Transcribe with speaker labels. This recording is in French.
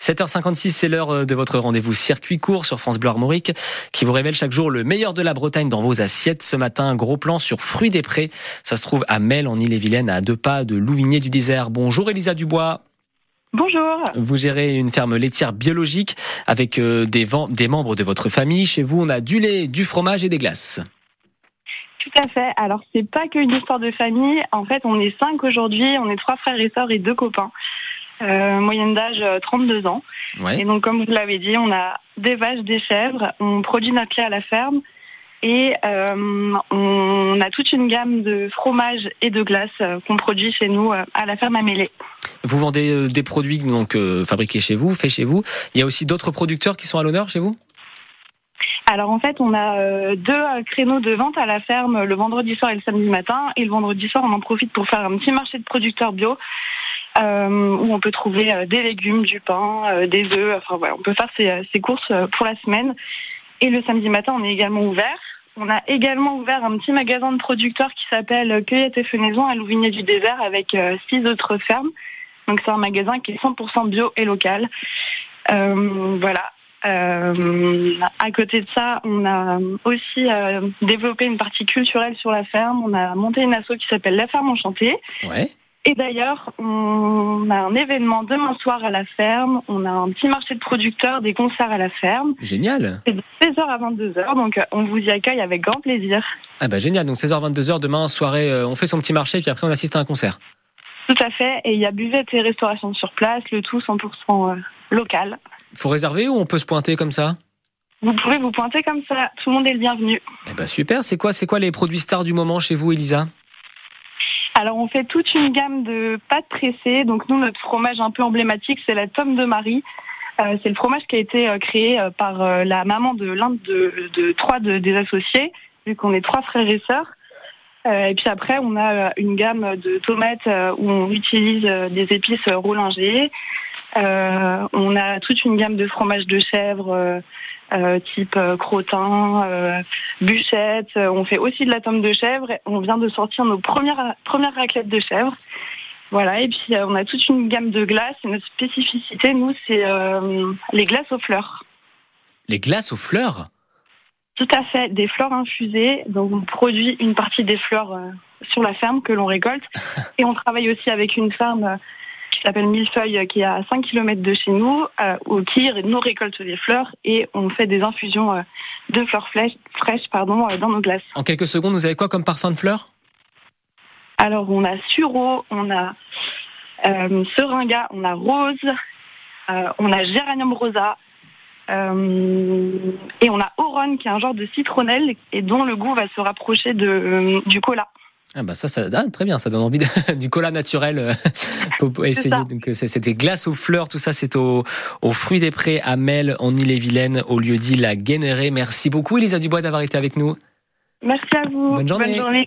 Speaker 1: 7h56, c'est l'heure de votre rendez-vous circuit court sur France Bleu Armorique qui vous révèle chaque jour le meilleur de la Bretagne dans vos assiettes. Ce matin, gros plan sur Fruits des Prés. Ça se trouve à Mel en Ille-et-Vilaine, à deux pas de Louvigné du Désert. Bonjour Elisa Dubois.
Speaker 2: Bonjour.
Speaker 1: Vous gérez une ferme laitière biologique avec euh, des, des membres de votre famille. Chez vous, on a du lait, du fromage et des glaces.
Speaker 2: Tout à fait. Alors c'est pas qu'une histoire de famille. En fait, on est cinq aujourd'hui. On est trois frères et sœurs et deux copains. Euh, moyenne d'âge 32 euh, ans. Et donc comme vous l'avez dit, on a des vaches, des chèvres. On produit notre lait à la ferme et euh, on a toute une gamme de fromages et de glaces qu'on produit chez nous à la ferme à Mêlée.
Speaker 1: Vous vendez des produits donc fabriqués chez vous, faits chez vous. Il y a aussi d'autres producteurs qui sont à l'honneur chez vous?
Speaker 2: Alors en fait, on a deux créneaux de vente à la ferme le vendredi soir et le samedi matin. Et le vendredi soir, on en profite pour faire un petit marché de producteurs bio où on peut trouver des légumes, du pain, des œufs. Enfin voilà, on peut faire ses, courses pour la semaine. Et le samedi matin, on est également ouvert. On a également ouvert un petit magasin de producteurs qui s'appelle Cueillette et Fenaison à Louvigné du Désert avec six autres fermes. Donc c'est un magasin qui est 100% bio et local. voilà. Euh, à côté de ça, on a aussi euh, développé une partie culturelle sur la ferme. On a monté une asso qui s'appelle La Ferme Enchantée.
Speaker 1: Ouais.
Speaker 2: Et d'ailleurs, on a un événement demain soir à la ferme. On a un petit marché de producteurs, des concerts à la ferme.
Speaker 1: Génial.
Speaker 2: C'est de 16h à 22h, donc euh, on vous y accueille avec grand plaisir.
Speaker 1: Ah bah génial, donc 16h à 22h demain soirée, on fait son petit marché puis après on assiste à un concert.
Speaker 2: Tout à fait, et il y a buvette et restauration sur place, le tout 100% local.
Speaker 1: Il faut réserver ou on peut se pointer comme ça?
Speaker 2: Vous pouvez vous pointer comme ça. Tout le monde est le bienvenu.
Speaker 1: Eh ben super. C'est quoi, c'est quoi les produits stars du moment chez vous, Elisa?
Speaker 2: Alors on fait toute une gamme de pâtes pressées. Donc nous notre fromage un peu emblématique c'est la tome de Marie. Euh, c'est le fromage qui a été euh, créé euh, par la maman de l'un de, trois des associés, vu qu'on est trois frères et sœurs. et puis après on a une gamme de tomates où on utilise des épices roulingées. Euh, on a toute une gamme de fromages de chèvre euh, euh, type crottin, bûchette. On fait aussi de la tome de chèvre. On vient de sortir nos premières premières raclettes de chèvre. Voilà, et puis on a toute une gamme de glaces. Et notre spécificité, nous, c'est les glaces aux fleurs.
Speaker 1: Les glaces aux fleurs?
Speaker 2: Tout à fait, des fleurs infusées. Donc on produit une partie des fleurs sur la ferme que l'on récolte. et on travaille aussi avec une ferme qui s'appelle Millefeuille, qui est à 5 km de chez nous, euh, qui nous récolte des fleurs et on fait des infusions euh, de fleurs fraîches, fraîches pardon, euh, dans nos glaces.
Speaker 1: En quelques secondes, vous avez quoi comme parfum de fleurs?
Speaker 2: Alors, on a sureau, on a euh, seringa, on a rose, on a géranium rosa, et on a Oron qui est un genre de citronnelle et dont le goût va se rapprocher de, du cola.
Speaker 1: Ah bah ça, ça ah, très bien, ça donne envie du cola naturel essayer. Donc euh, c'était glace aux fleurs, tout ça c'est au, au fruits des prés à Mel en Ille-et-Vilaine au lieu dit la Guénérée. Merci beaucoup Elisa Dubois d'avoir été avec nous.
Speaker 2: Merci à vous.
Speaker 1: Bonne journée.